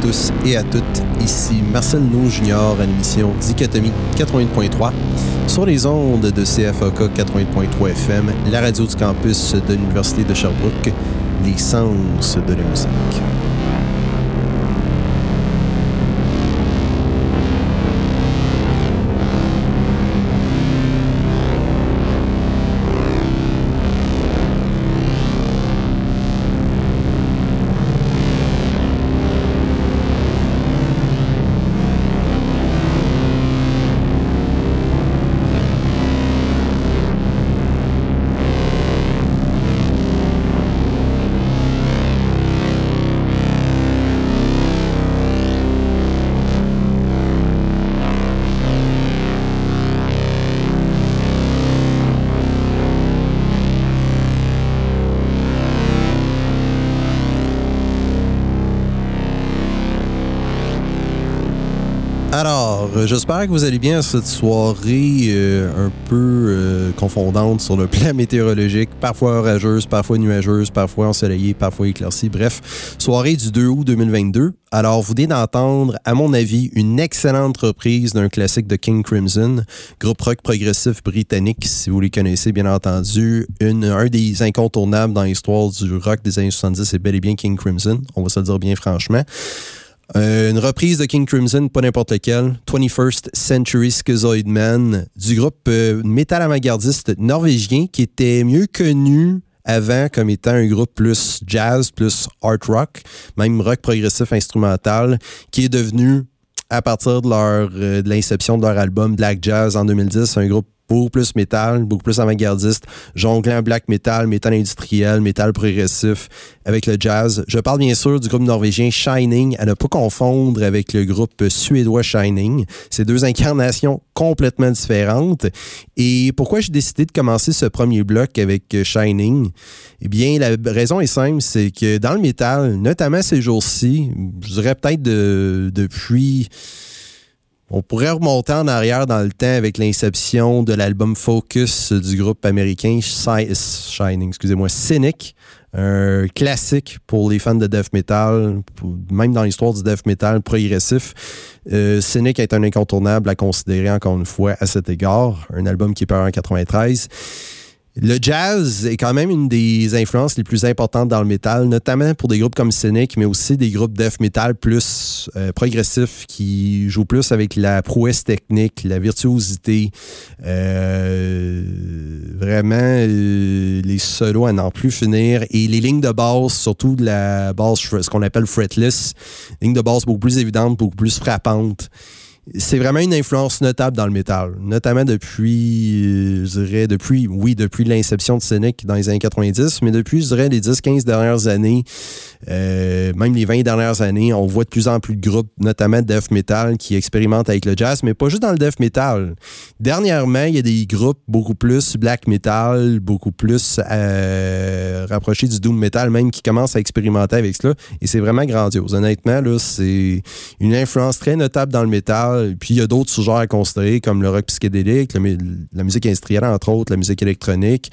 tous et à toutes. Ici Marcel No Junior à l'émission Dichotomie 88.3 sur les ondes de CFOK 88.3 FM, la radio du campus de l'Université de Sherbrooke, les sens de la musique. J'espère que vous allez bien cette soirée euh, un peu euh, confondante sur le plan météorologique, parfois orageuse, parfois nuageuse, parfois ensoleillée, parfois éclaircie. Bref, soirée du 2 août 2022. Alors, vous venez d'entendre, à mon avis, une excellente reprise d'un classique de King Crimson, groupe rock progressif britannique, si vous les connaissez, bien entendu. Un des incontournables dans l'histoire du rock des années 70, c'est bel et bien King Crimson. On va se le dire bien franchement. Euh, une reprise de King Crimson, pas n'importe lequel, 21st Century Schizoid Man, du groupe euh, métal avant-gardiste norvégien qui était mieux connu avant comme étant un groupe plus jazz, plus art rock, même rock progressif instrumental, qui est devenu à partir de euh, de l'inception de leur album Black Jazz en 2010, un groupe beaucoup plus métal, beaucoup plus avant-gardiste, jonglant black metal, métal industriel, métal progressif avec le jazz. Je parle bien sûr du groupe norvégien Shining, à ne pas confondre avec le groupe suédois Shining. C'est deux incarnations complètement différentes. Et pourquoi j'ai décidé de commencer ce premier bloc avec Shining? Eh bien, la raison est simple, c'est que dans le métal, notamment ces jours-ci, je dirais peut-être depuis on pourrait remonter en arrière dans le temps avec l'inception de l'album Focus du groupe américain Shining, excusez-moi, Cynic, un classique pour les fans de death metal, même dans l'histoire du death metal progressif. Euh, Cynic est un incontournable à considérer encore une fois à cet égard, un album qui est paru en 93. Le jazz est quand même une des influences les plus importantes dans le métal, notamment pour des groupes comme Cynic, mais aussi des groupes death metal plus euh, progressifs qui jouent plus avec la prouesse technique, la virtuosité, euh, vraiment euh, les solos à n'en plus finir et les lignes de basse, surtout de la basse, ce qu'on appelle fretless, lignes de basse beaucoup plus évidentes, beaucoup plus frappantes. C'est vraiment une influence notable dans le métal, notamment depuis, euh, je dirais, depuis, oui, depuis l'inception de Cynic dans les années 90, mais depuis, je dirais, les 10-15 dernières années, euh, même les 20 dernières années, on voit de plus en plus de groupes, notamment de death metal, qui expérimentent avec le jazz, mais pas juste dans le death metal. Dernièrement, il y a des groupes beaucoup plus black metal, beaucoup plus euh, rapprochés du doom metal, même qui commencent à expérimenter avec cela, et c'est vraiment grandiose. Honnêtement, là, c'est une influence très notable dans le métal, puis il y a d'autres sous-genres à considérer, comme le rock psychédélique, la musique industrielle, entre autres, la musique électronique,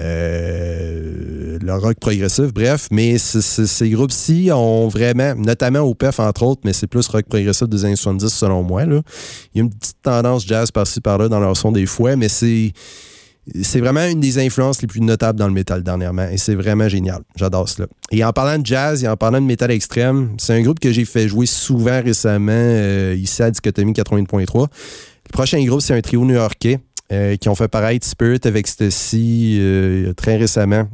euh, le rock progressif, bref, mais ces groupes-ci ont vraiment, notamment au PEF entre autres, mais c'est plus rock progressif des années 70 selon moi. Il y a une petite tendance jazz par-ci par-là dans leur son des fois, mais c'est. C'est vraiment une des influences les plus notables dans le métal dernièrement et c'est vraiment génial. J'adore cela. Et en parlant de jazz et en parlant de métal extrême, c'est un groupe que j'ai fait jouer souvent récemment euh, ici à Dichotomie 80.3. Le prochain groupe, c'est un trio new-yorkais euh, qui ont fait paraître Spirit avec Stacy euh, très récemment,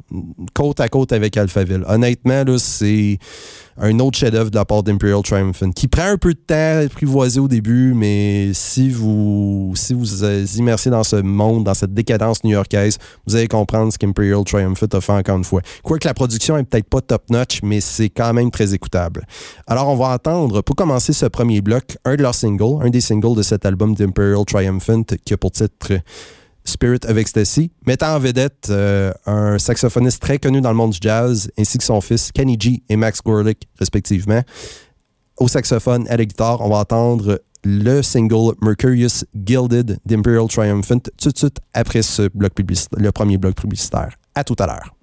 côte à côte avec Alphaville. Honnêtement, là, c'est un autre chef-d'œuvre de la part d'Imperial Triumphant, qui prend un peu de temps à apprivoiser au début, mais si vous si vous immersez dans ce monde, dans cette décadence new-yorkaise, vous allez comprendre ce qu'Imperial Triumphant a fait encore une fois. Quoique la production est peut-être pas top-notch, mais c'est quand même très écoutable. Alors, on va entendre, pour commencer ce premier bloc, un de leurs singles, un des singles de cet album d'Imperial Triumphant, qui a pour titre Spirit of Ecstasy, mettant en vedette euh, un saxophoniste très connu dans le monde du jazz, ainsi que son fils Kenny G et Max Gorlick, respectivement. Au saxophone, à la guitare, on va entendre le single Mercurius Gilded d'Imperial Triumphant tout de suite après ce bloc le premier bloc publicitaire. À tout à l'heure.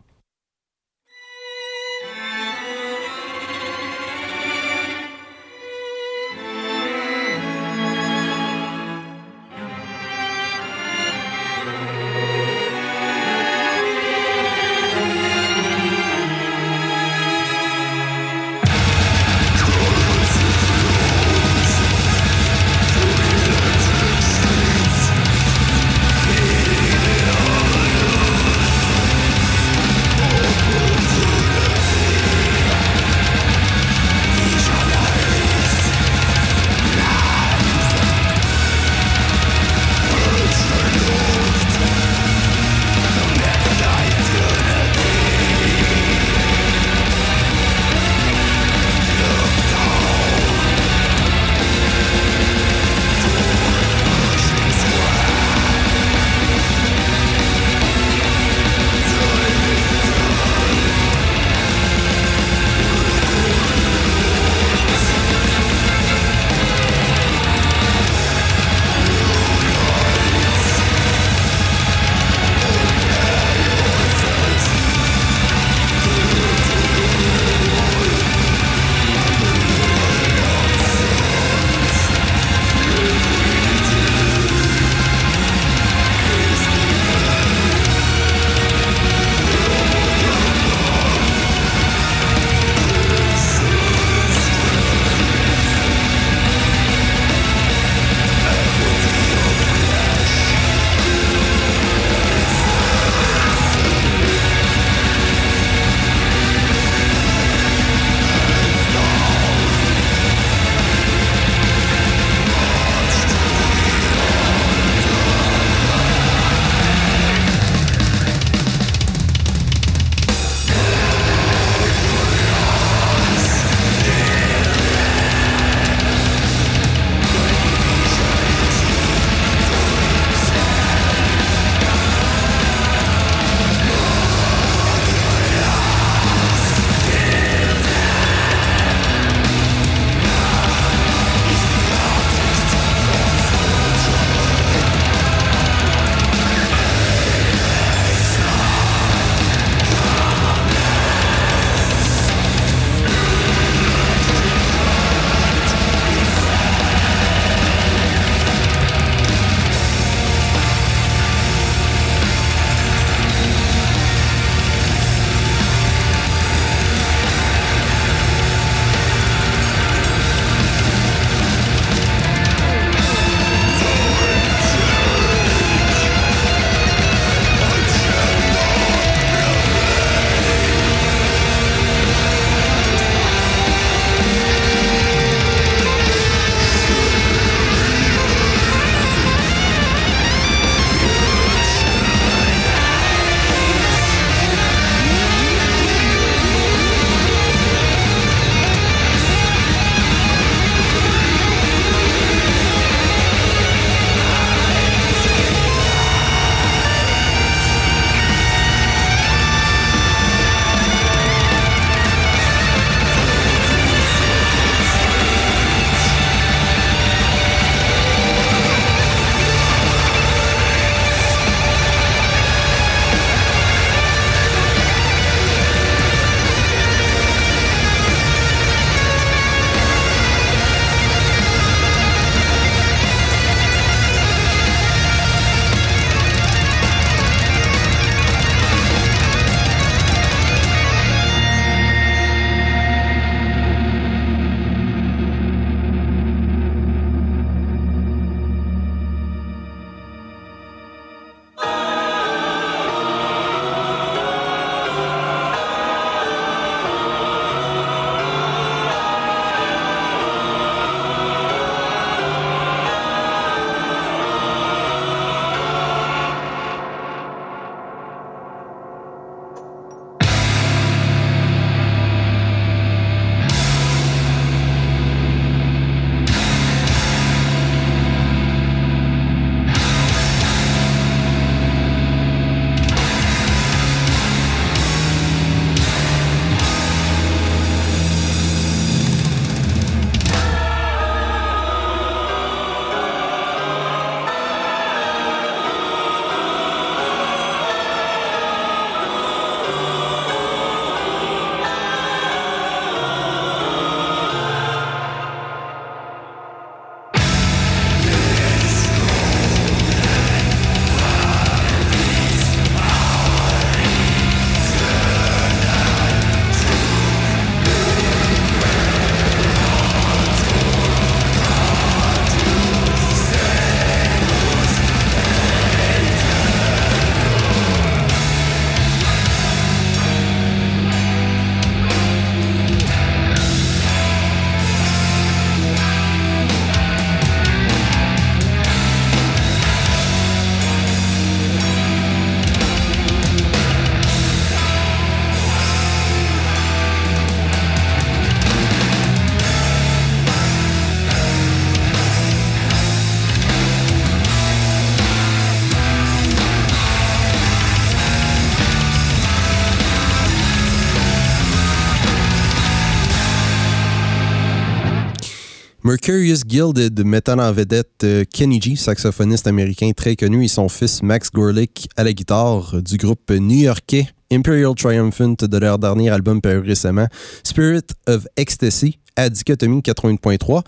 Mercurius Guild mettant en vedette euh, Kenny G, saxophoniste américain très connu, et son fils Max Gorlick à la guitare du groupe new-yorkais Imperial Triumphant de leur dernier album paru récemment, Spirit of Ecstasy, à Dichotomie 81.3.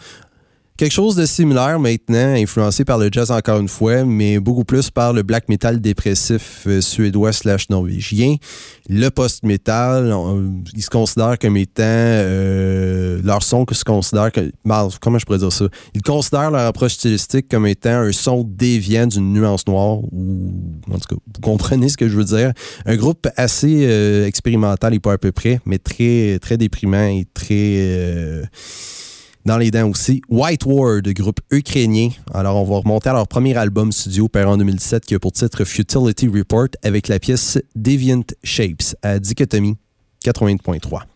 Quelque chose de similaire maintenant, influencé par le jazz encore une fois, mais beaucoup plus par le black metal dépressif euh, suédois slash norvégien. Le post-metal, ils se considèrent comme étant euh, leur son que se considère que, comment je pourrais dire ça? Ils considèrent leur approche stylistique comme étant un son déviant d'une nuance noire ou en tout cas, vous comprenez ce que je veux dire. Un groupe assez euh, expérimental et pas à peu près, mais très très déprimant et très dans les dents aussi. White Ward, groupe ukrainien. Alors, on va remonter à leur premier album studio, paru en 2007, qui a pour titre Futility Report, avec la pièce Deviant Shapes à Dichotomie 80.3.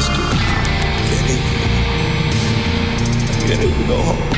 sister. Jenny. Jenny, you go home.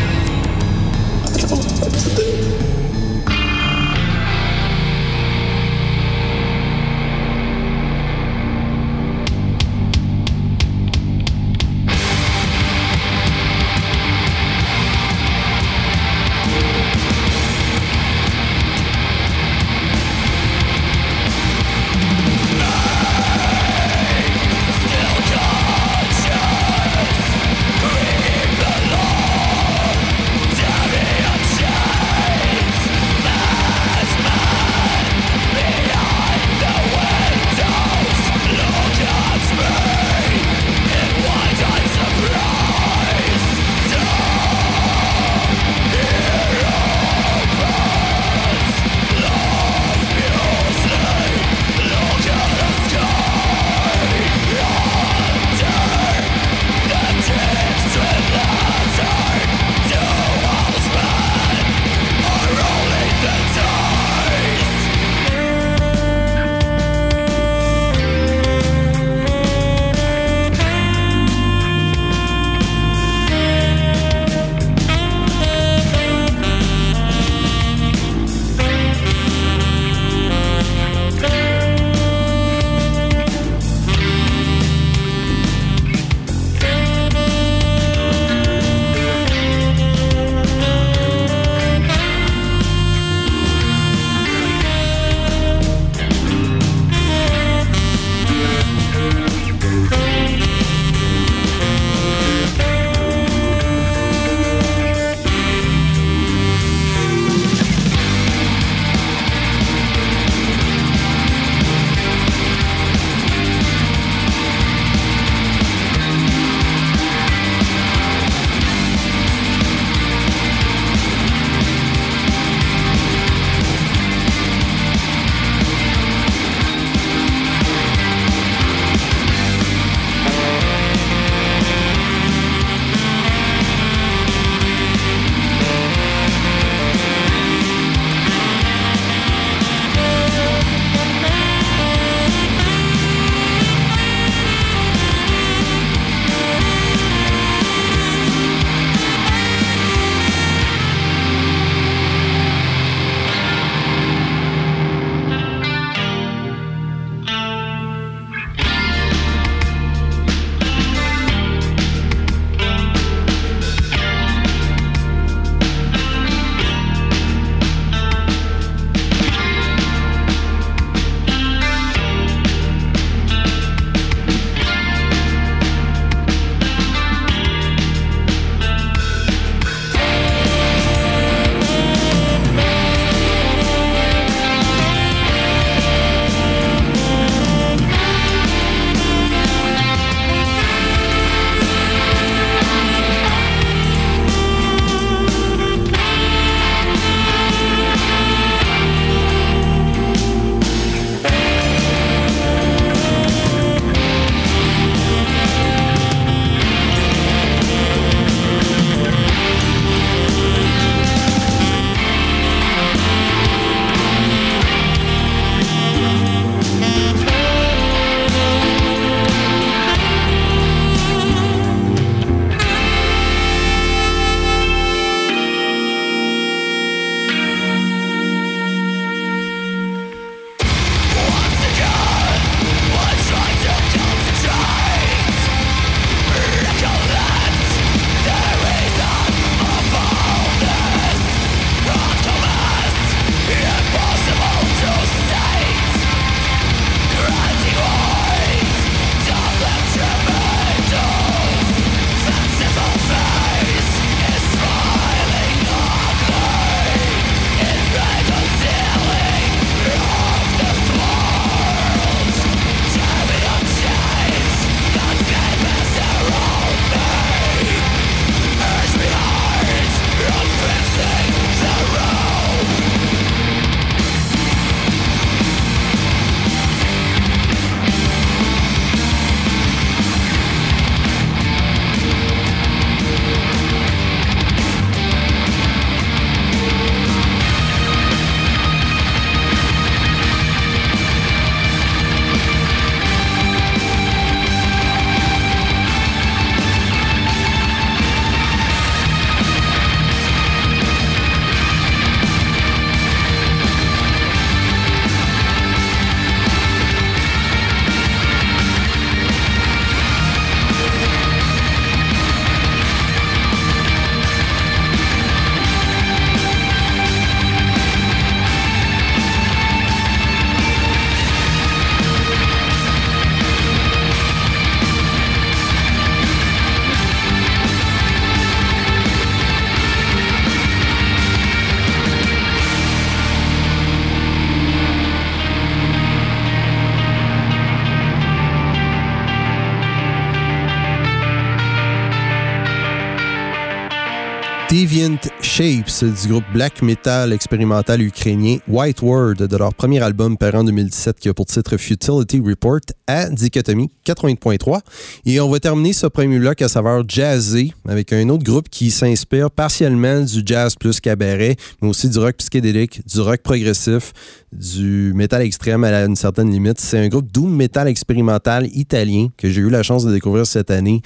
Du groupe black metal expérimental ukrainien White Word de leur premier album paru en 2017 qui a pour titre Futility Report à Dichotomie 80.3. Et on va terminer ce premier bloc à savoir jazzé avec un autre groupe qui s'inspire partiellement du jazz plus cabaret, mais aussi du rock psychédélique, du rock progressif, du métal extrême à une certaine limite. C'est un groupe doom metal expérimental italien que j'ai eu la chance de découvrir cette année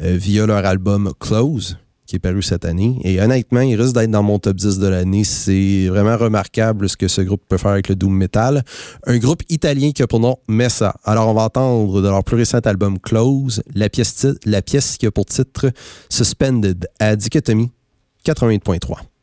euh, via leur album Close qui est paru cette année. Et honnêtement, il risque d'être dans mon top 10 de l'année. C'est vraiment remarquable ce que ce groupe peut faire avec le Doom Metal. Un groupe italien qui a pour nom Messa. Alors, on va entendre de leur plus récent album Close la pièce, la pièce qui a pour titre Suspended à Dichotomie 88.3.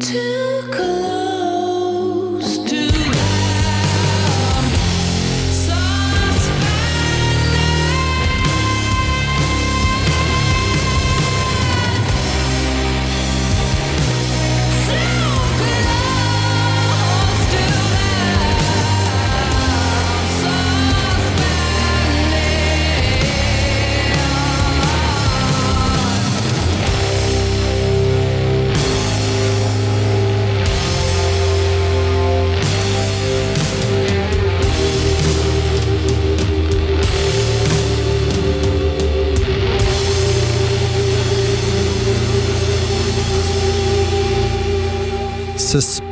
to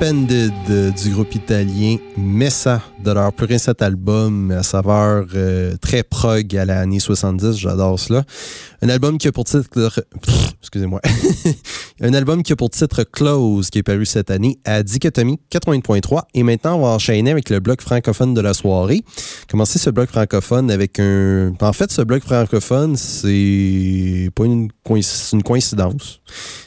Du groupe italien Messa de leur plus récent album à saveur euh, très prog à l'année 70. J'adore cela. Un album qui a pour titre. Excusez-moi. un album qui a pour titre Close, qui est paru cette année à Dichotomie 80.3. Et maintenant, on va enchaîner avec le bloc francophone de la soirée. Commencer ce bloc francophone avec un. En fait, ce bloc francophone, c'est pas une, une coïncidence.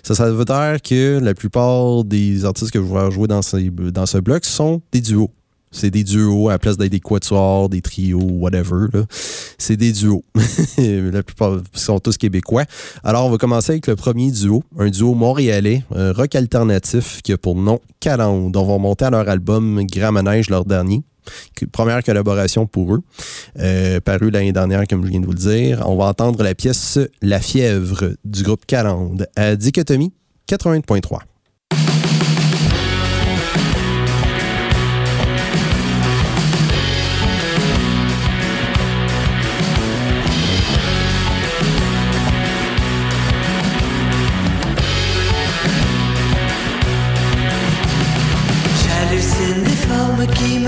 Ça, veut dire que la plupart des artistes que je vais jouer dans, ces, dans ce bloc sont des duos. C'est des duos à la place d'être des quatuors, des trios, whatever. C'est des duos. la plupart sont tous québécois. Alors, on va commencer avec le premier duo, un duo montréalais, un rock alternatif qui a pour nom Calande. On va monter à leur album Grand Manège, leur dernier. Première collaboration pour eux, euh, paru l'année dernière, comme je viens de vous le dire. On va entendre la pièce La fièvre du groupe Calande à Dichotomie 80.3.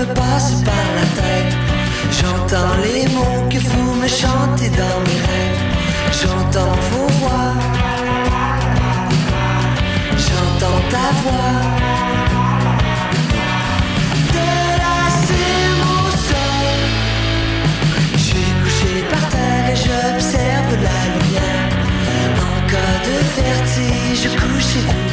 me passent par la tête. J'entends les mots que vous me chantez dans mes rêves. J'entends vos voix. J'entends ta voix. De la mon sol. Je suis couché par terre j'observe la lumière. En cas de vertige, couchez-vous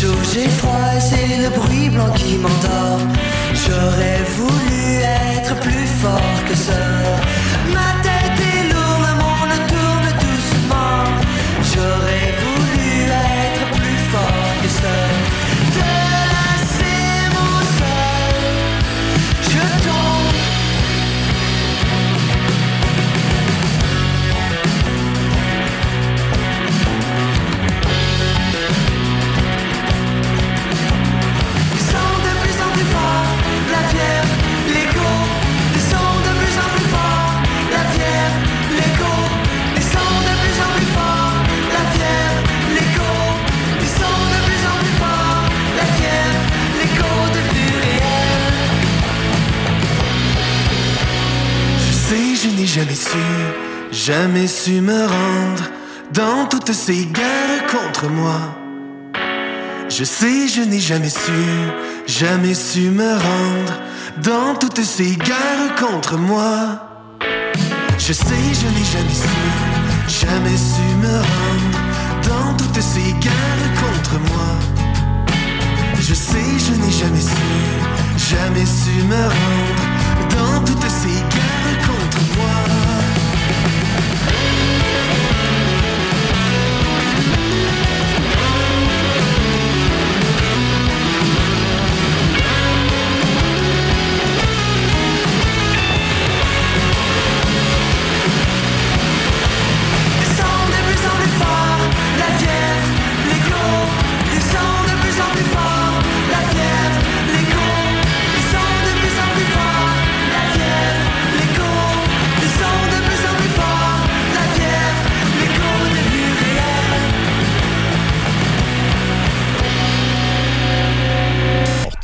j'ai froid c'est le bruit blanc qui m'endort. Je sais, je n'ai jamais su, jamais su me rendre dans toutes ces guerres contre moi. Je sais, je n'ai jamais su, jamais su me rendre dans toutes ces guerres contre moi. Je sais, je n'ai jamais su, jamais su me rendre dans toutes ces guerres contre moi.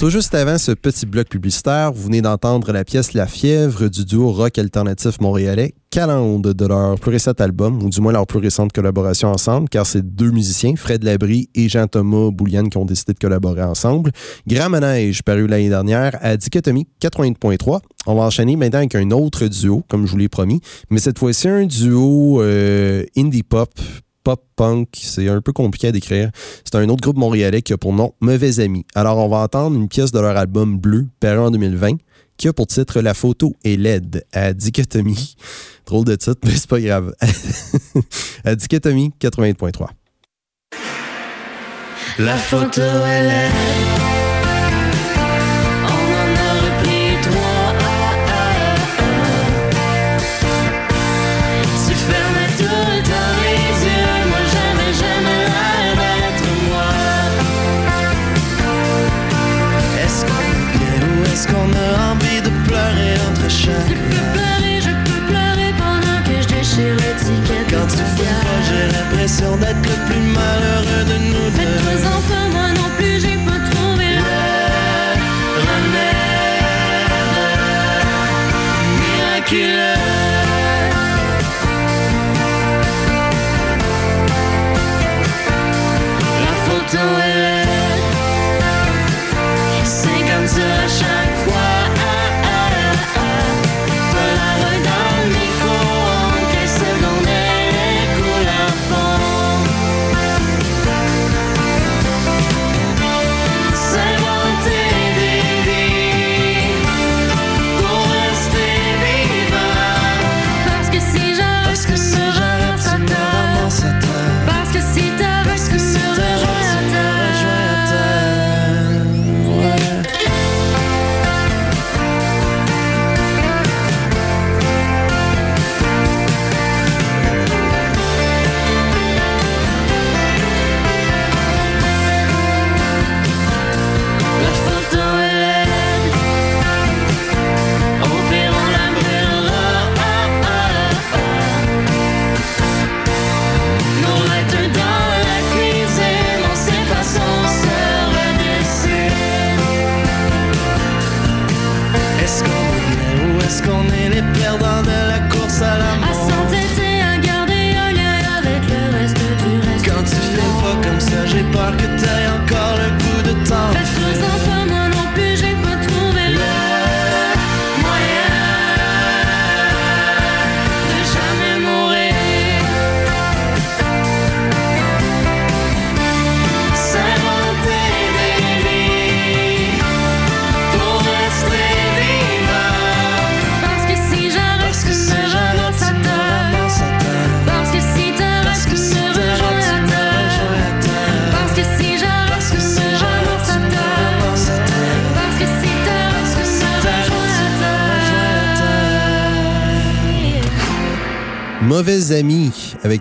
Tout juste avant ce petit bloc publicitaire, vous venez d'entendre la pièce La fièvre du duo rock alternatif montréalais Calande de leur plus récent album, ou du moins leur plus récente collaboration ensemble, car c'est deux musiciens, Fred Labrie et Jean-Thomas Bouliane, qui ont décidé de collaborer ensemble. Grand Manège, paru l'année dernière à Dichotomie 80.3. On va enchaîner maintenant avec un autre duo, comme je vous l'ai promis, mais cette fois-ci un duo euh, indie pop pop-punk. C'est un peu compliqué à décrire. C'est un autre groupe montréalais qui a pour nom Mauvais Amis. Alors, on va entendre une pièce de leur album Bleu, paru en 2020, qui a pour titre La photo est laide à dichotomie. Drôle de titre, mais c'est pas grave. à dichotomie 80.3. La photo est laide. D'être le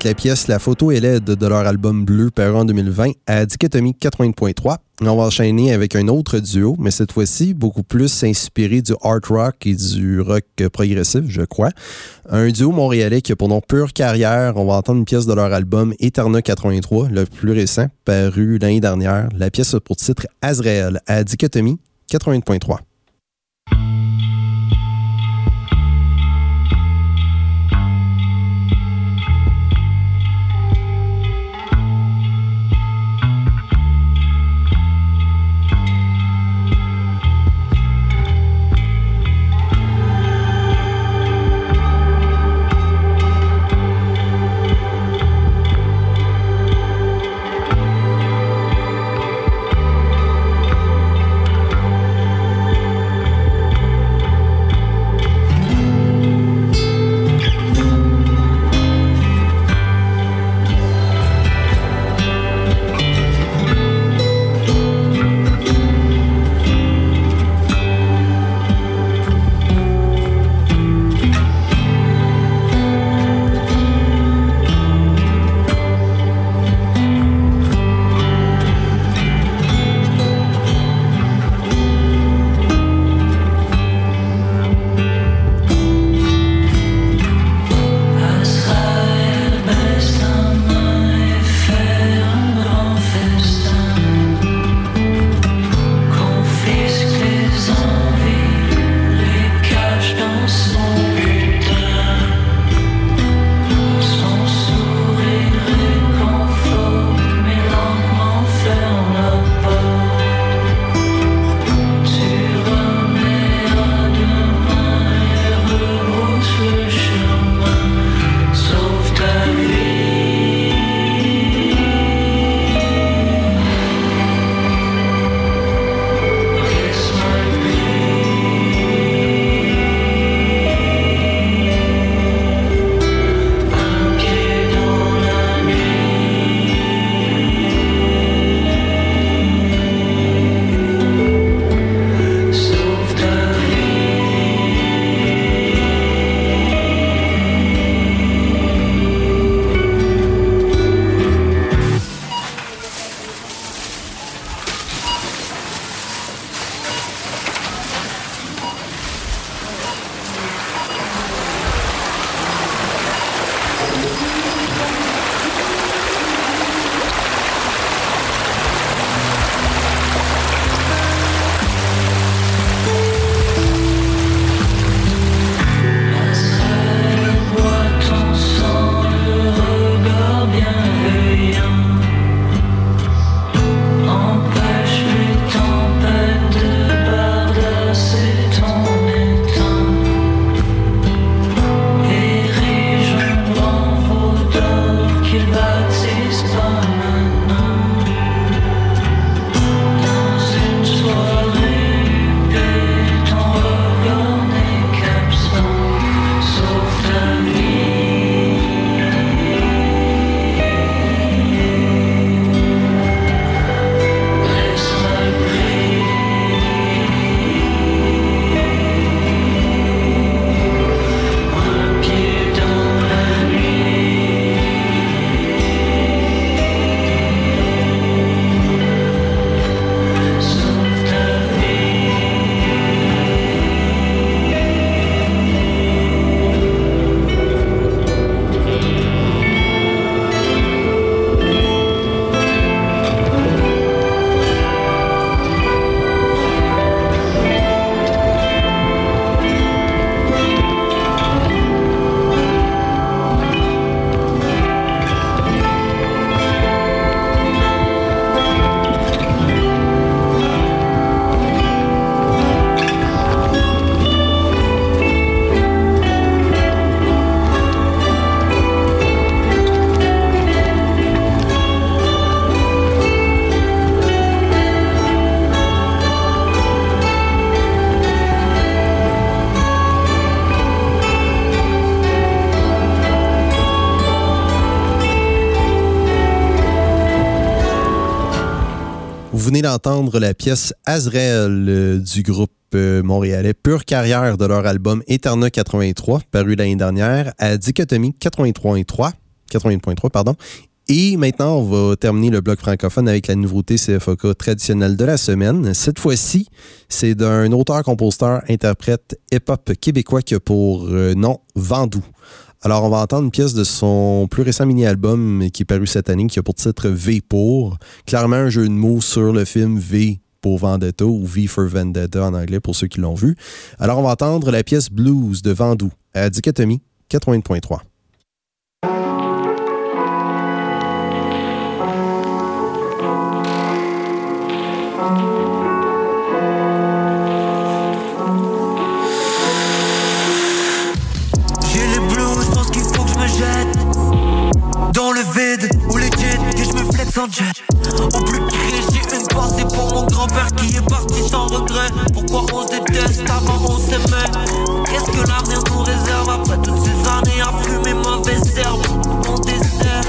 la pièce La photo est laide de leur album Bleu paru en 2020 à Dichotomie 80.3. On va enchaîner avec un autre duo, mais cette fois-ci beaucoup plus inspiré du art rock et du rock progressif, je crois. Un duo montréalais qui a pour nom Pure Carrière. On va entendre une pièce de leur album Eterna 83, le plus récent, paru l'année dernière. La pièce a pour titre Azrael à Dichotomie 80.3. d'entendre la pièce Azrael euh, du groupe euh, montréalais Pure Carrière de leur album Eterna 83, paru l'année dernière, à Dichotomie 83.3, 80.3, pardon. Et maintenant, on va terminer le bloc francophone avec la nouveauté CFOK traditionnelle de la semaine. Cette fois-ci, c'est d'un auteur-compositeur-interprète hip-hop québécois qui a pour euh, nom Vandou. Alors, on va entendre une pièce de son plus récent mini-album qui est paru cette année, qui a pour titre V pour. Clairement, un jeu de mots sur le film V pour Vendetta ou V for Vendetta en anglais pour ceux qui l'ont vu. Alors, on va entendre la pièce Blues de Vandou à Dichotomie 80.3. vide, ou les jets, que je me flex en jet. Au plus près, j'ai une pensée pour mon grand-père qui est parti sans regret. Pourquoi on se déteste avant on s'aimait? Qu'est-ce que l'avenir nous réserve après toutes ces années à fumer mauvaise herbe? Mon dessert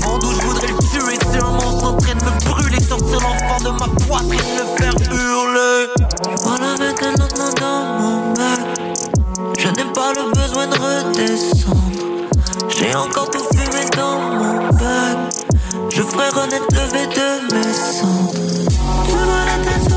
Vendou, je voudrais le tuer, c'est un monstre en train de me brûler Sortir l'enfant de ma poitrine, le faire hurler. Voilà nom dans mon bac je n'ai pas le besoin de redescendre. J'ai encore tout fumé dans mon bac. Je ferai renaître le V de mes cendres. Tu vois la tête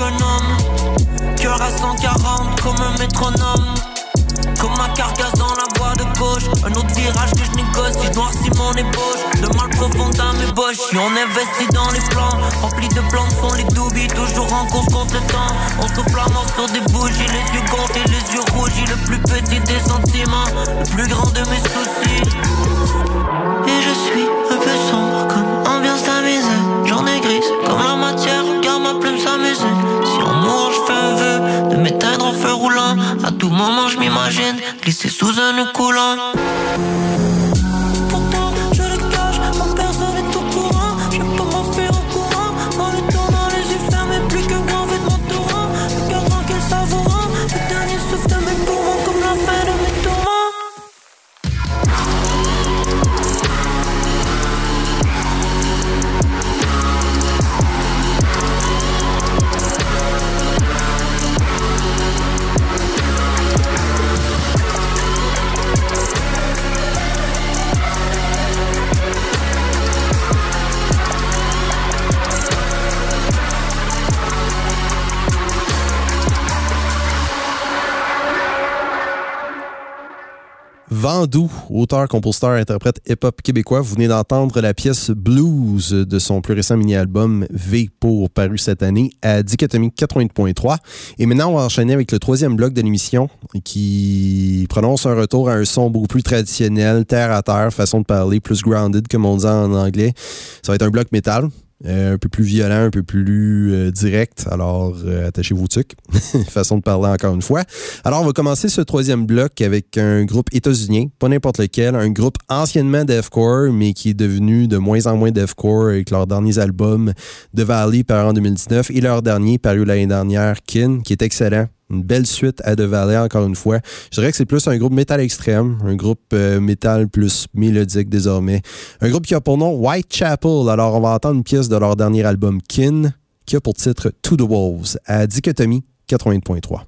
je. Cœur à 140 comme un métronome. Comme ma carcasse dans la voie de gauche. Un autre virage que je négocie, noircis mon ébauche. Le mal profond dans mes poches. Si on investit dans les plans, remplis de plantes sont les doubilles. Toujours en course contre le temps. On souffle la mort sur des bougies, les yeux gonflés, les yeux rougis. Le plus petit des sentiments, le plus grand de mes soucis. Et je suis un peu sombre comme roulant. À tout moment, je m'imagine glisser sous un coulant. Vandou, auteur, compositeur, interprète hip-hop québécois. Vous venez d'entendre la pièce Blues de son plus récent mini-album V pour paru cette année à Dichotomie 80.3. Et maintenant, on va enchaîner avec le troisième bloc de l'émission qui prononce un retour à un son beaucoup plus traditionnel, terre à terre, façon de parler, plus grounded comme on dit en anglais. Ça va être un bloc métal. Euh, un peu plus violent, un peu plus euh, direct. Alors, euh, attachez-vous tuc. Façon de parler encore une fois. Alors, on va commencer ce troisième bloc avec un groupe états-unien, pas n'importe lequel, un groupe anciennement deathcore, mais qui est devenu de moins en moins deathcore avec leurs derniers albums The Valley paru en 2019 et leur dernier paru l'année dernière, Kin, qui est excellent. Une belle suite à The Valley, encore une fois. Je dirais que c'est plus un groupe métal extrême, un groupe euh, métal plus mélodique désormais. Un groupe qui a pour nom Whitechapel. Alors, on va entendre une pièce de leur dernier album, Kin, qui a pour titre To the Wolves, à Dichotomie 80.3.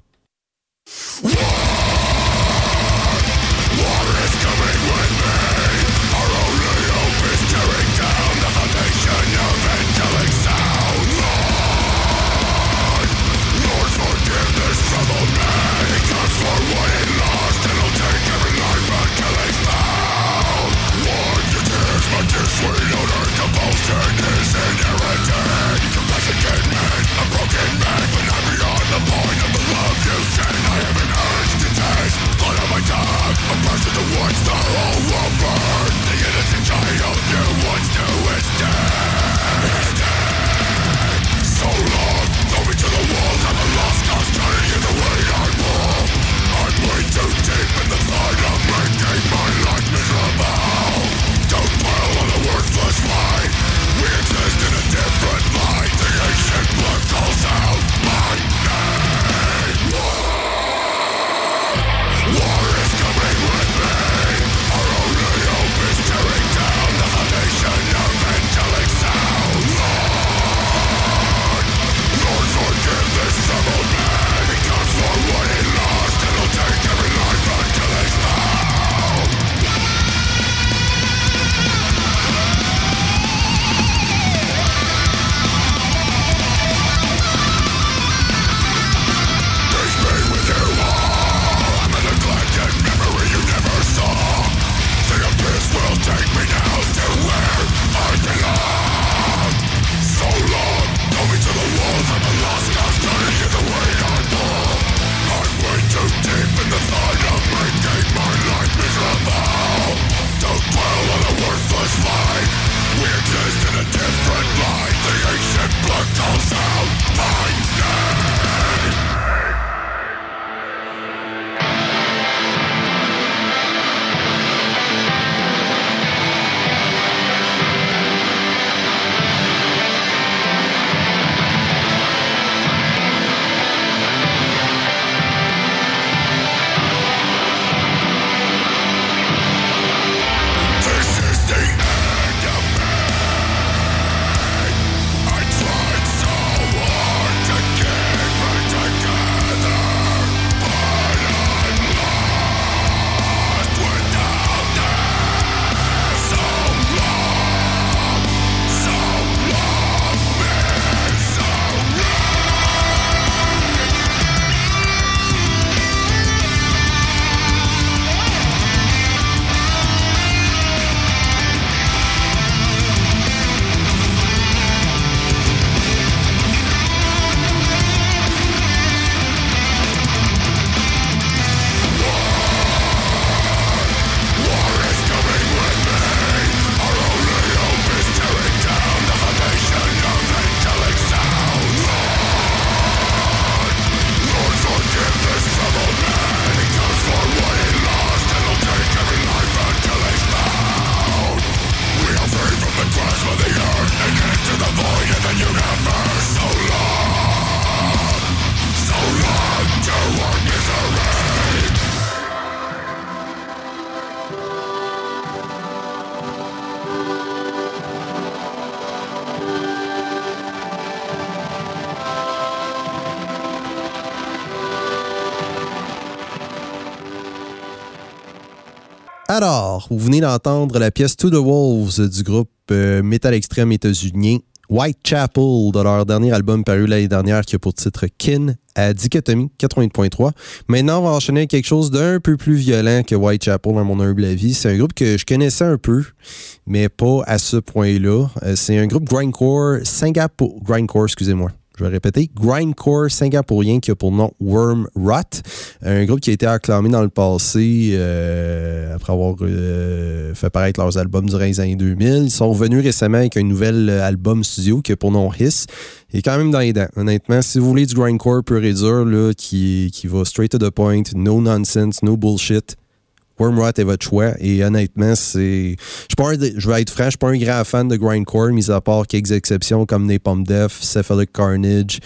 Vous venez d'entendre la pièce To the Wolves du groupe euh, Metal Extrême états-unien Whitechapel de leur dernier album paru l'année dernière qui a pour titre Kin à Dichotomie 88.3. Maintenant, on va enchaîner quelque chose d'un peu plus violent que Whitechapel, dans mon humble avis. C'est un groupe que je connaissais un peu, mais pas à ce point-là. Euh, c'est un groupe grindcore Singapour. Grindcore, excusez-moi je vais répéter, grindcore singapourien qui a pour nom Worm Rot, un groupe qui a été acclamé dans le passé euh, après avoir euh, fait paraître leurs albums durant les années 2000. Ils sont revenus récemment avec un nouvel album studio qui a pour nom Hiss. Est quand même dans les dents, honnêtement. Si vous voulez du grindcore pur et dur, là, qui, qui va straight to the point, no nonsense, no bullshit, Wormrot est votre choix. Et honnêtement, c'est. Je, je vais être franc, je suis pas un grand fan de Grindcore, mis à part quelques exceptions comme Napalm Death, Cephalic Carnage,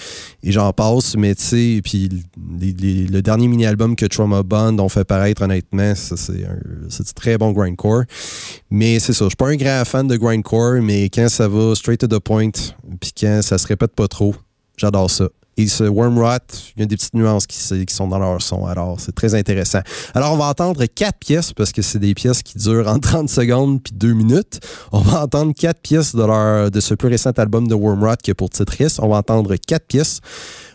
et j'en passe. Mais tu sais, puis le dernier mini-album que Trauma Bond ont fait paraître, honnêtement, c'est un très bon Grindcore. Mais c'est ça, je suis pas un grand fan de Grindcore, mais quand ça va straight to the point, puis quand ça se répète pas trop, j'adore ça. Et ce Wormrot, il y a des petites nuances qui, sont dans leur son. Alors, c'est très intéressant. Alors, on va entendre quatre pièces parce que c'est des pièces qui durent entre 30 secondes puis 2 minutes. On va entendre quatre pièces de, leur, de ce plus récent album de Wormrot qui est pour titre On va entendre quatre pièces.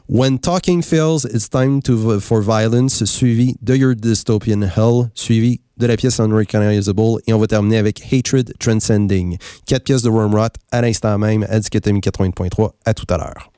When Talking Fails, It's Time to, for Violence, suivi de Your Dystopian Hell, suivi de la pièce Unrecognizable, et on va terminer avec Hatred Transcending. Quatre pièces de Wormrot à l'instant même à 80.3. À tout à l'heure.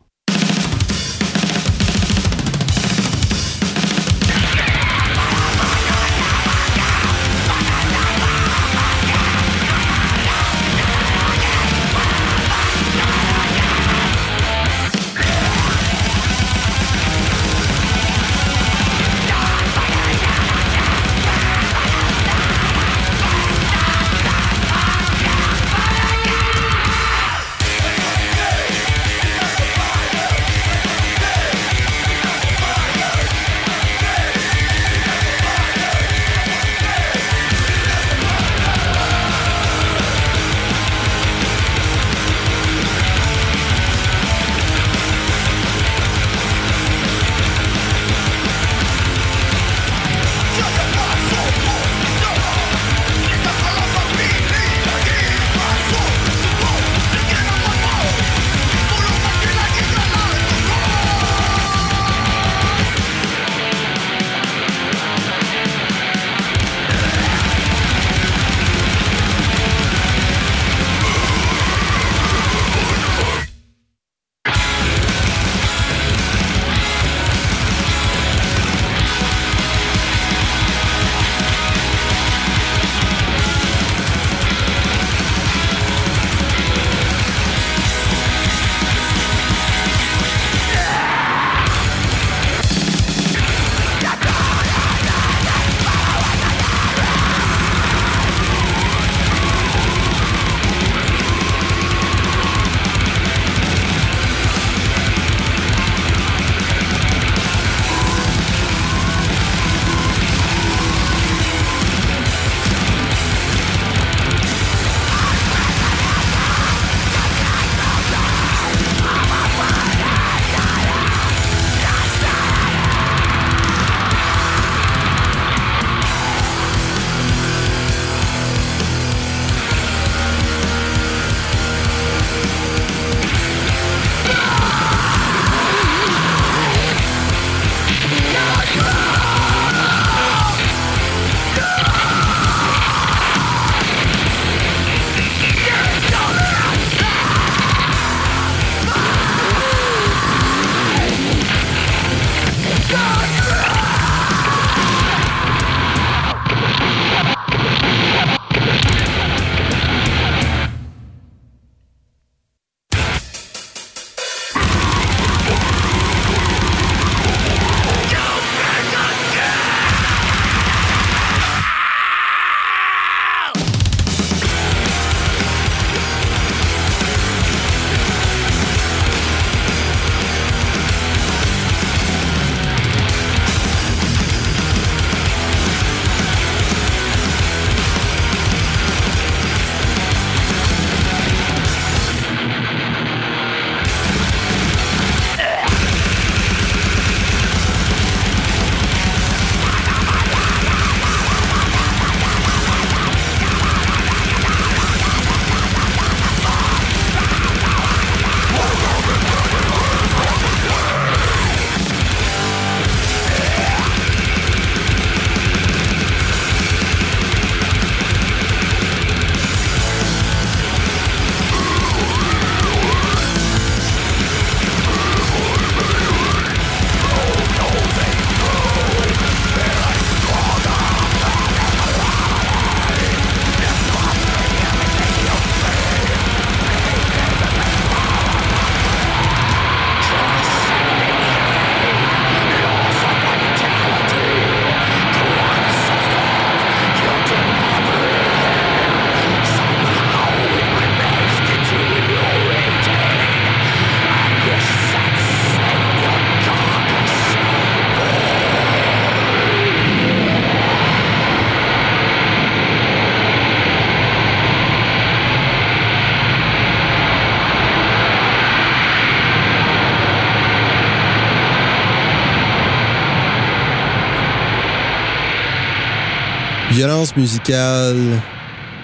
Violence musicale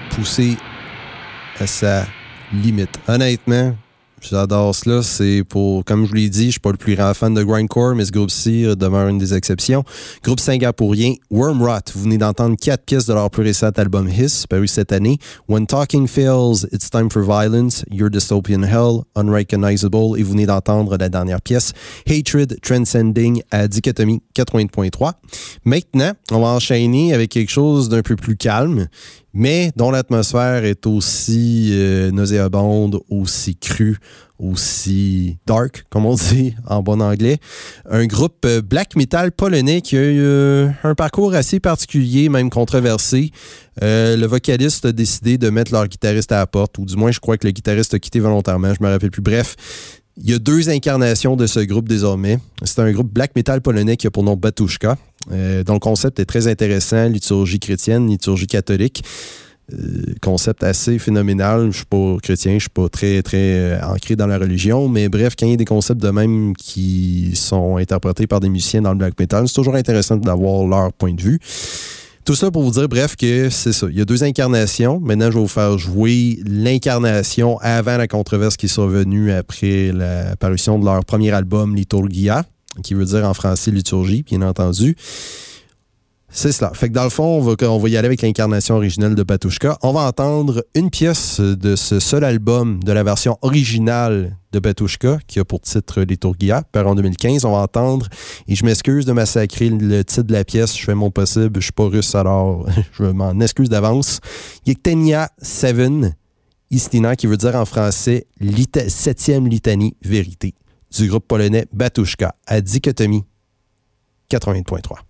poussée à sa limite. Honnêtement, J'adore cela. C'est pour, comme je vous l'ai dit, je suis pas le plus grand fan de grindcore, mais ce groupe-ci demeure une des exceptions. Groupe singapourien, Wormrot. Vous venez d'entendre quatre pièces de leur plus récent album Hiss, paru cette année. When Talking Fails, It's Time for Violence, Your Dystopian Hell, Unrecognizable. Et vous venez d'entendre la dernière pièce, Hatred Transcending à Dichotomie 80.3. Maintenant, on va enchaîner avec quelque chose d'un peu plus calme mais dont l'atmosphère est aussi euh, nauséabonde, aussi crue, aussi dark, comme on dit en bon anglais. Un groupe euh, black metal polonais qui a eu euh, un parcours assez particulier, même controversé. le vocaliste a décidé de mettre leur guitariste à la porte, ou du moins, je crois que le guitariste a quitté volontairement, je me rappelle plus. Bref, il y a deux incarnations de ce groupe désormais. C'est un groupe black metal polonais qui a pour nom Batushka, euh, dont le concept est très intéressant, liturgie chrétienne, liturgie catholique. Euh, concept assez phénoménal. Je ne suis pas chrétien, je ne suis pas très, très euh, ancré dans la religion, mais bref, quand il y a des concepts de même qui sont interprétés par des musiciens dans le black metal, c'est toujours intéressant d'avoir leur point de vue. Tout ça pour vous dire, bref, que c'est ça. Il y a deux incarnations. Maintenant, je vais vous faire jouer l'incarnation avant la controverse qui est survenue après la parution de leur premier album, Liturgia, qui veut dire en français liturgie, bien entendu. C'est cela. Fait que dans le fond, on va, on y aller avec l'incarnation originelle de Batushka. On va entendre une pièce de ce seul album, de la version originale de Batushka, qui a pour titre Liturgia, par en 2015. On va entendre, et je m'excuse de massacrer le titre de la pièce, je fais mon possible, je suis pas russe alors je m'en excuse d'avance. Yektenia Seven, Istina, qui veut dire en français septième litanie vérité, du groupe polonais Batushka, à Dichotomie 80.3.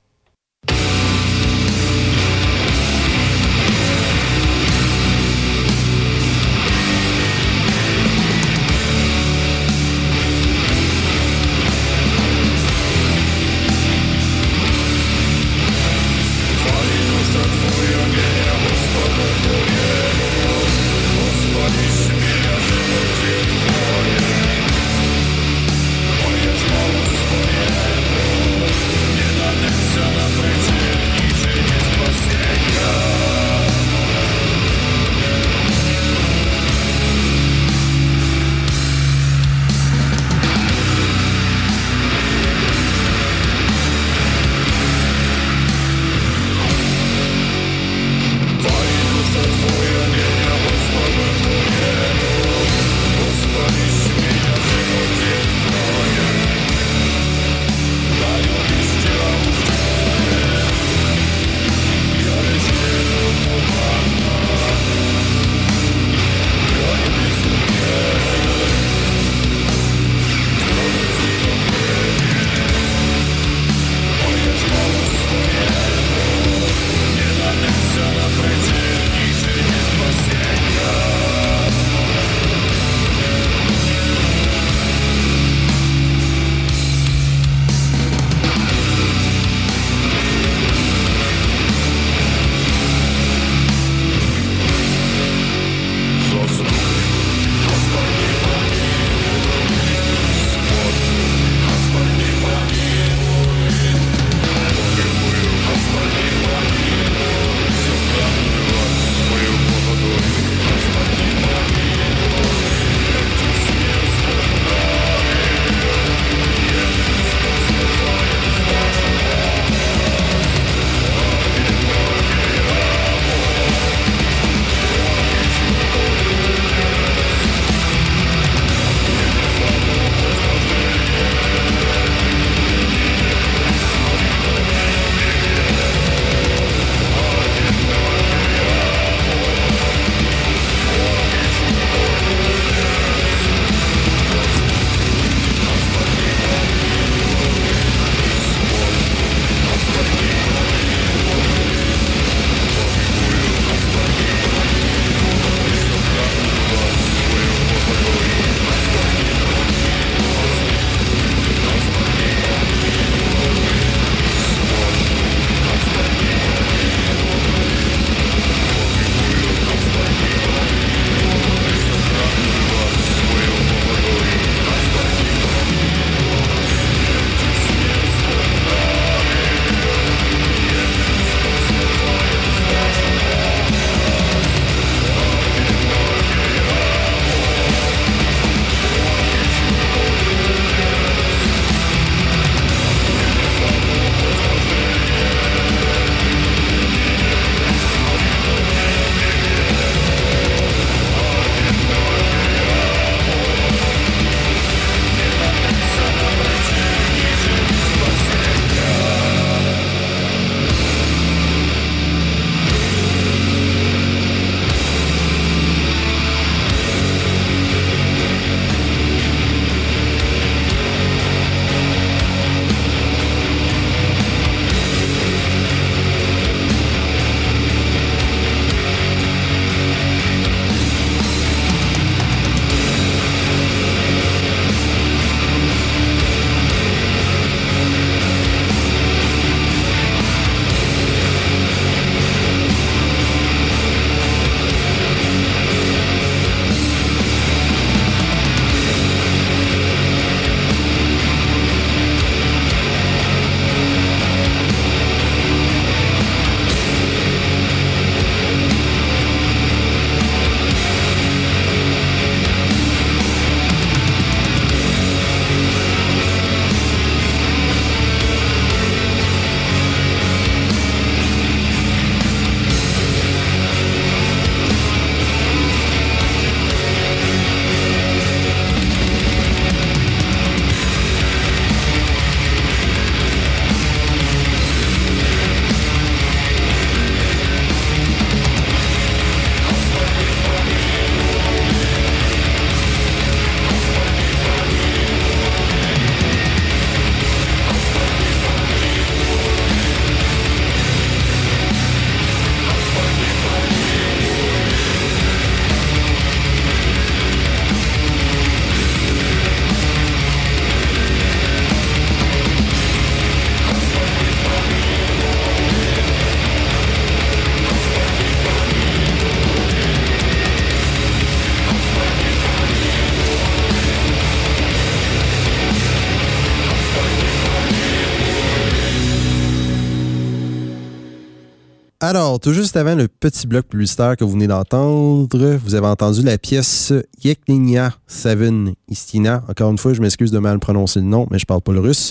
Alors, tout juste avant le petit bloc publicitaire que vous venez d'entendre, vous avez entendu la pièce Yeklinia Seven Istina. Encore une fois, je m'excuse de mal prononcer le nom, mais je parle pas le russe.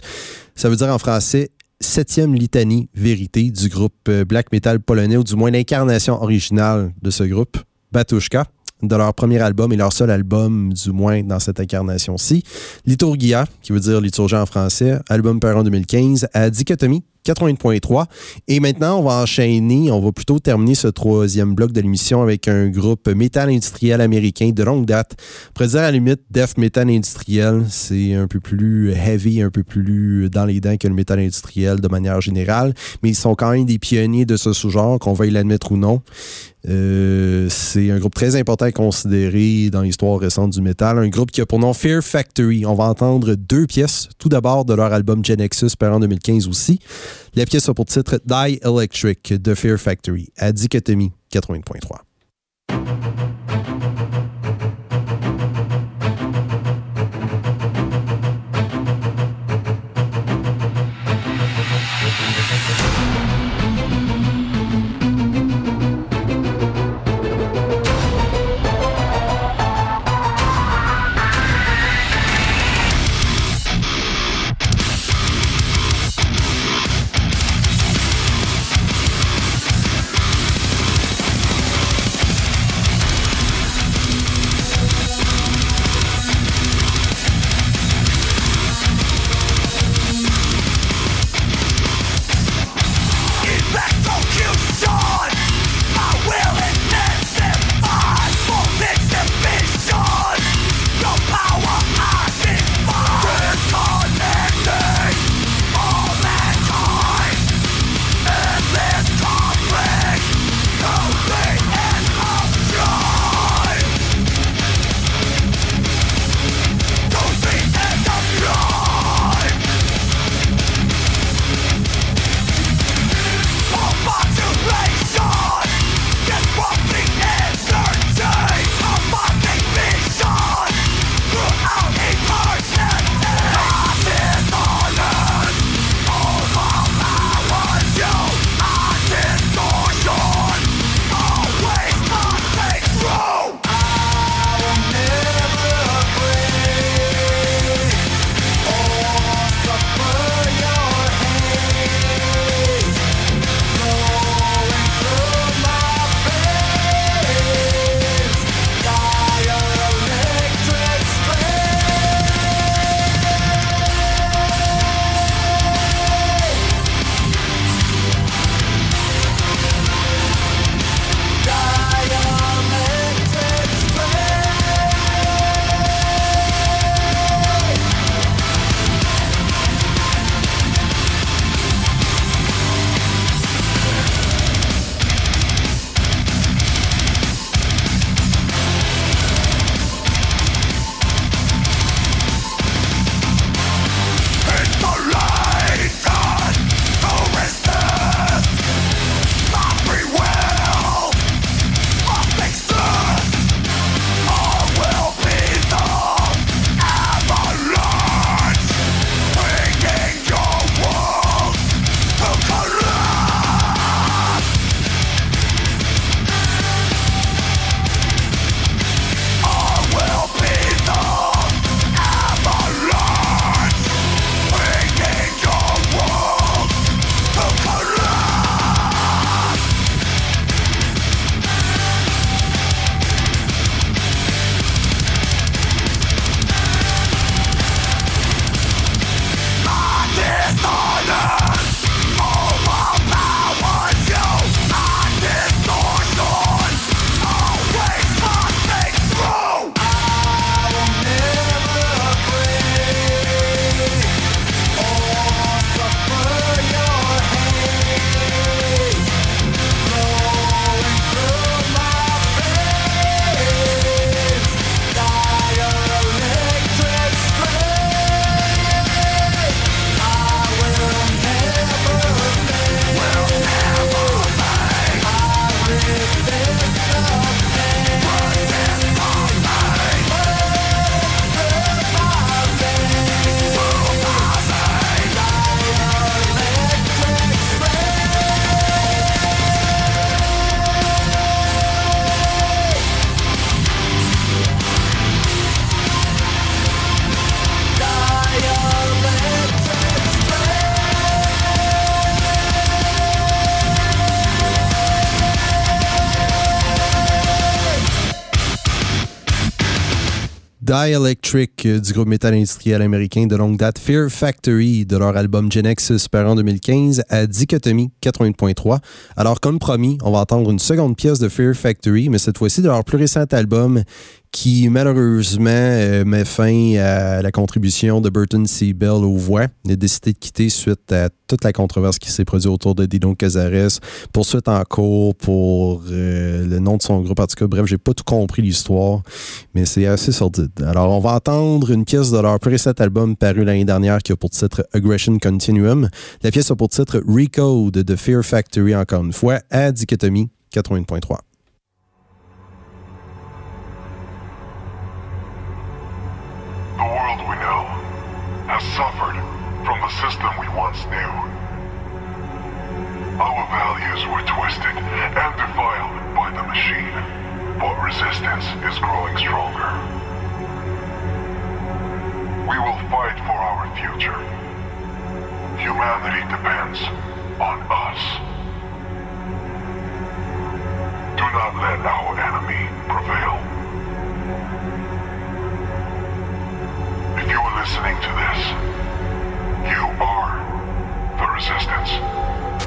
Ça veut dire en français septième litanie vérité du groupe euh, black metal polonais, ou du moins l'incarnation originale de ce groupe, Batushka de leur premier album et leur seul album, du moins dans cette incarnation-ci. Liturgia, qui veut dire liturgie en français, album par en 2015, à Dichotomie, 80.3. Et maintenant, on va enchaîner, on va plutôt terminer ce troisième bloc de l'émission avec un groupe métal industriel américain de longue date. On dire à la limite death metal industriel, c'est un peu plus heavy, un peu plus dans les dents que le métal industriel de manière générale, mais ils sont quand même des pionniers de ce sous-genre, qu'on veuille l'admettre ou non. Euh, c'est un groupe très important à considérer dans l'histoire récente du métal. Un groupe qui a pour nom Fear Factory. On va entendre deux pièces. Tout d'abord de leur album Genexus, par en 2015 aussi. La pièce a pour titre Die Electric de Fear Factory à Dichotomie 80.3. Dielectric euh, du groupe métal industriel américain de longue date Fear Factory de leur album paru en 2015 à Dichotomie 80.3. Alors comme promis, on va entendre une seconde pièce de Fear Factory, mais cette fois-ci de leur plus récent album qui malheureusement euh, met fin à la contribution de Burton C. Bell aux voix. Il a décidé de quitter suite à toute la controverse qui s'est produite autour de Dino Cazares, poursuite en cours pour euh, le nom de son groupe. En tout cas, bref, j'ai pas tout compris l'histoire, mais c'est assez sordide. Alors, on va entendre une pièce de leur précédent album paru l'année dernière qui a pour titre Aggression Continuum. La pièce a pour titre Recode de Fear Factory, encore une fois, à Dichotomie 80.3. suffered from the system we once knew. Our values were twisted and defiled by the machine, but resistance is growing stronger. We will fight for our future. Humanity depends on us. Do not let our enemy prevail. If you are listening to this, you are the resistance.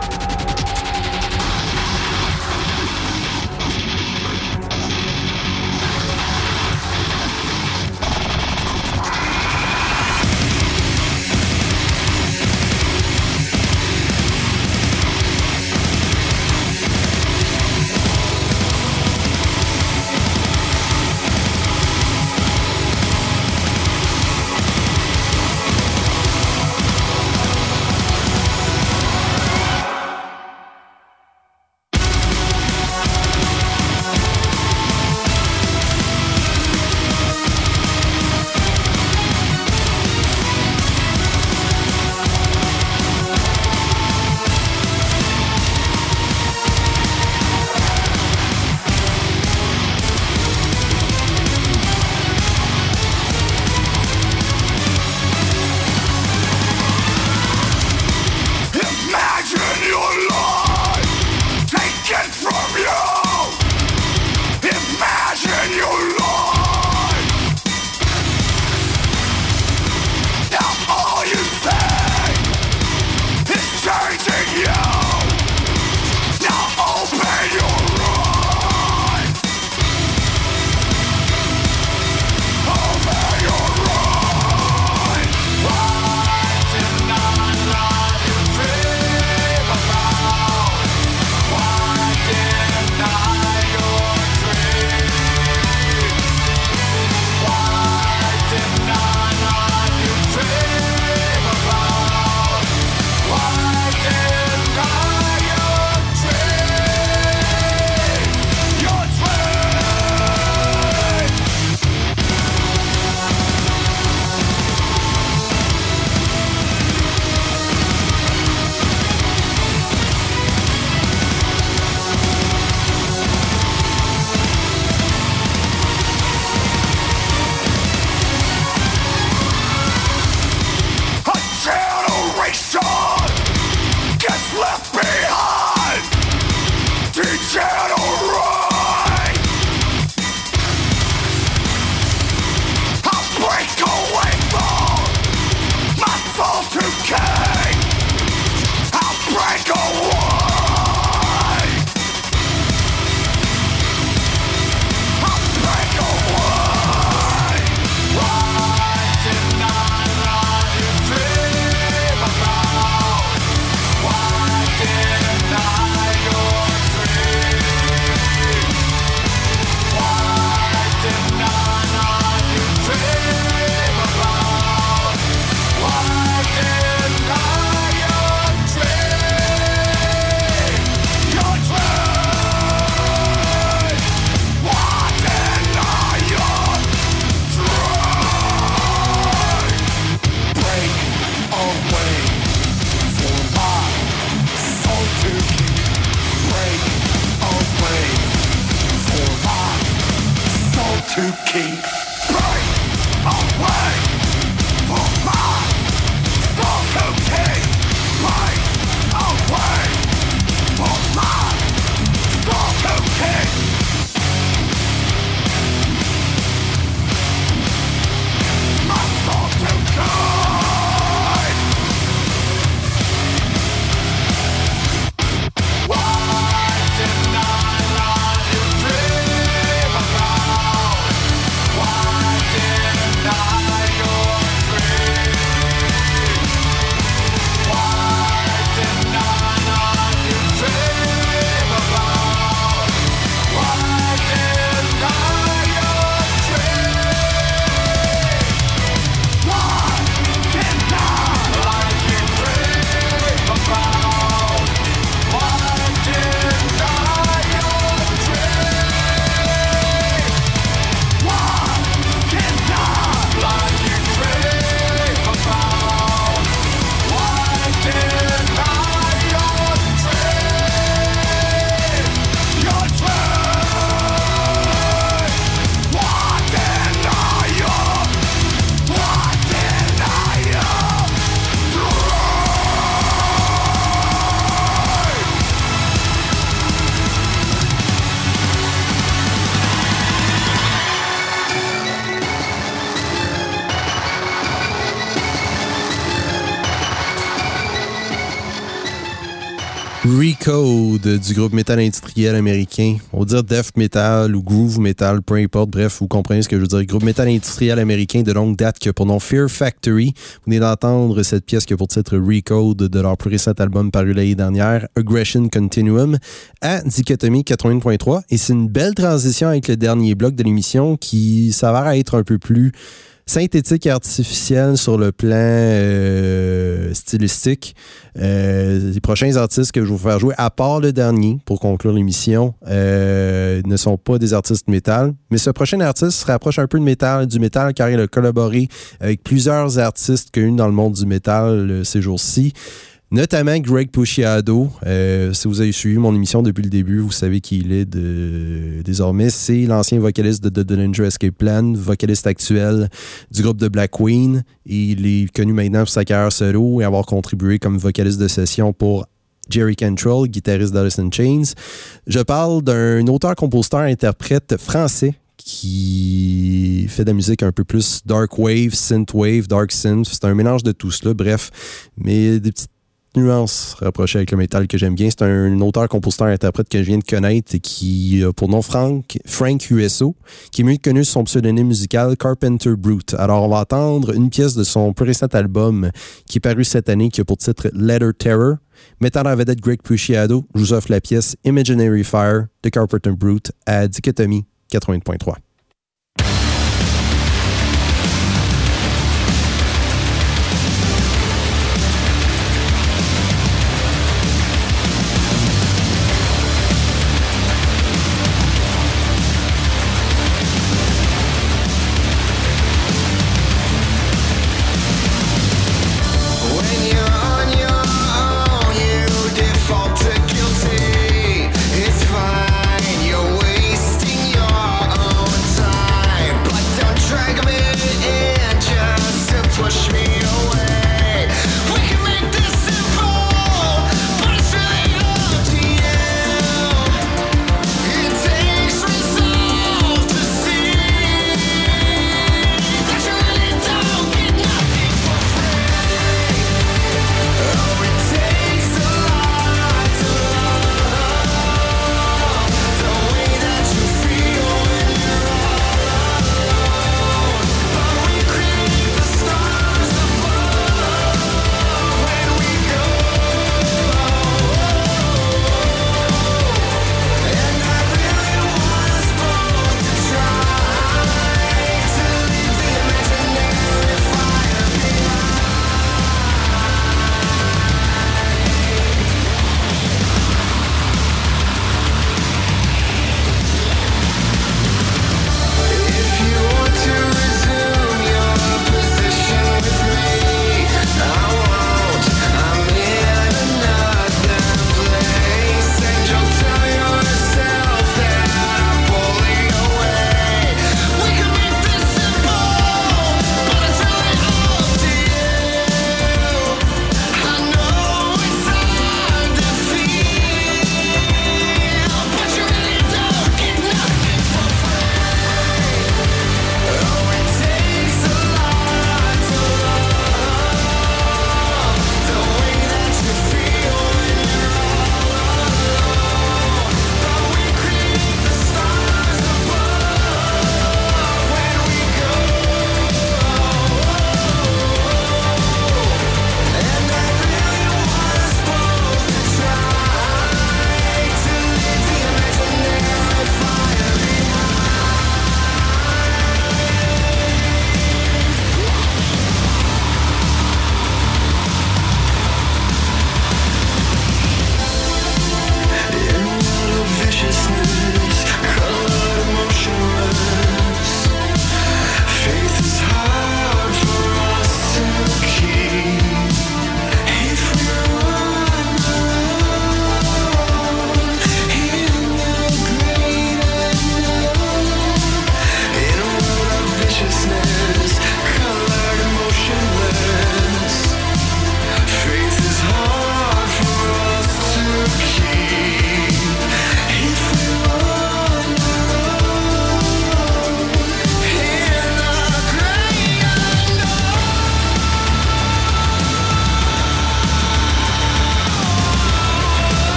Recode du groupe métal industriel américain. On va dire death metal ou groove metal, peu importe. Bref, vous comprenez ce que je veux dire. Groupe métal industriel américain de longue date qui a pour nom Fear Factory. Vous venez d'entendre cette pièce qui a pour titre Recode de leur plus récent album paru l'année dernière, Aggression Continuum, à Dichotomie 80.3. Et c'est une belle transition avec le dernier bloc de l'émission qui s'avère être un peu plus synthétique et artificielle sur le plan euh, stylistique. Euh, les prochains artistes que je vais vous faire jouer, à part le dernier, pour conclure l'émission, euh, ne sont pas des artistes métal. Mais ce prochain artiste se rapproche un peu de métal, du métal car il a collaboré avec plusieurs artistes connus dans le monde du métal ces jours-ci notamment Greg Puciado. Euh, si vous avez suivi mon émission depuis le début, vous savez qui il est désormais. C'est l'ancien vocaliste de The Danger Escape Plan, vocaliste actuel du groupe de Black Queen. il est connu maintenant pour sa carrière solo et avoir contribué comme vocaliste de session pour Jerry Cantrell, guitariste d'Alice in Chains. Je parle d'un auteur-compositeur-interprète français qui fait de la musique un peu plus dark wave, synth wave, dark synth. C'est un mélange de tout cela, bref. Mais des petites nuance rapprochée avec le métal que j'aime bien. C'est un auteur, compositeur, interprète que je viens de connaître et qui a pour nom Frank, Frank USO, qui est mieux connu sous son pseudonyme musical Carpenter Brute. Alors, on va entendre une pièce de son plus récent album qui est paru cette année, qui a pour titre Letter Terror. Mettant la vedette Greg Puciado, je vous offre la pièce Imaginary Fire de Carpenter Brute à Dichotomie 80.3.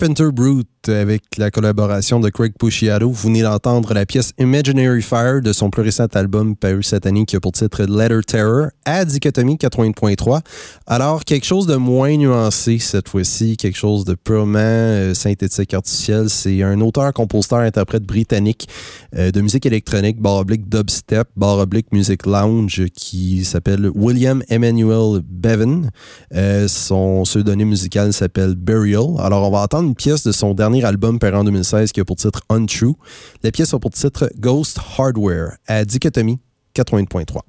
Carpenter Brute avec la collaboration de Craig Pusciato. Vous venez d'entendre la pièce Imaginary Fire de son plus récent album paru cette année qui a pour titre Letter Terror à Dichotomie 80.3. Alors, quelque chose de moins nuancé cette fois-ci, quelque chose de purement euh, synthétique artificiel. C'est un auteur, compositeur, interprète britannique euh, de musique électronique, barre oblique dubstep, barre oblique music lounge qui s'appelle William Emmanuel Bevan. Euh, son pseudonyme musical s'appelle Burial. Alors, on va entendre une pièce de son dernier album paru en 2016 qui a pour titre Untrue. La pièce a pour titre Ghost Hardware à Dichotomie 80.3.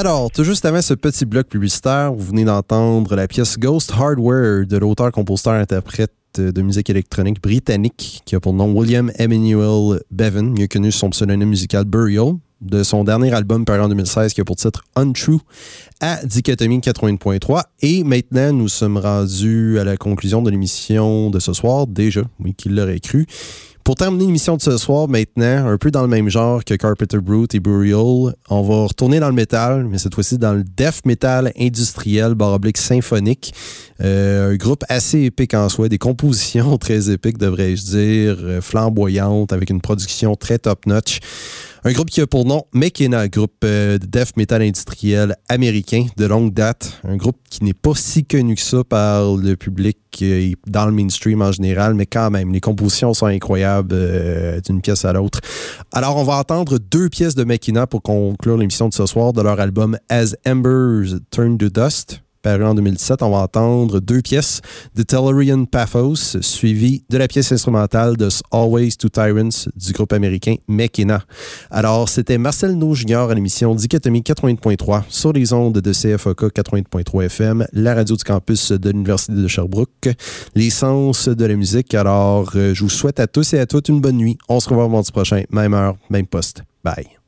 Alors, tout juste avant ce petit bloc publicitaire, vous venez d'entendre la pièce Ghost Hardware de l'auteur, compositeur, interprète de musique électronique britannique qui a pour nom William Emmanuel Bevan, mieux connu sous son pseudonyme musical Burial, de son dernier album paru en 2016 qui a pour titre Untrue à Dichotomie 80.3. Et maintenant, nous sommes rendus à la conclusion de l'émission de ce soir, déjà, oui, qui l'aurait cru. Pour terminer l'émission de ce soir, maintenant, un peu dans le même genre que Carpenter Brute et Burial, on va retourner dans le métal, mais cette fois-ci dans le death metal industriel, baroblique symphonique. Euh, un groupe assez épique en soi, des compositions très épiques, devrais-je dire, euh, flamboyantes, avec une production très top-notch. Un groupe qui a pour nom Mekena, groupe euh, de death metal industriel américain de longue date. Un groupe qui n'est pas si connu que ça par le public et dans le mainstream en général, mais quand même, les compositions sont incroyables euh, d'une pièce à l'autre. Alors, on va entendre deux pièces de Mekina pour conclure l'émission de ce soir de leur album As Embers Turn to Dust paru en 2017, on va entendre deux pièces de Tellurian Pathos, suivies de la pièce instrumentale de Always to Tyrants du groupe américain Mekina. Alors, c'était Marcel No Junior à l'émission Dichotomie 80.3 sur les ondes de CFOK 80.3 FM, la radio du campus de l'Université de Sherbrooke, l'essence de la musique. Alors, euh, je vous souhaite à tous et à toutes une bonne nuit. On se revoit mardi prochain, même heure, même poste. Bye.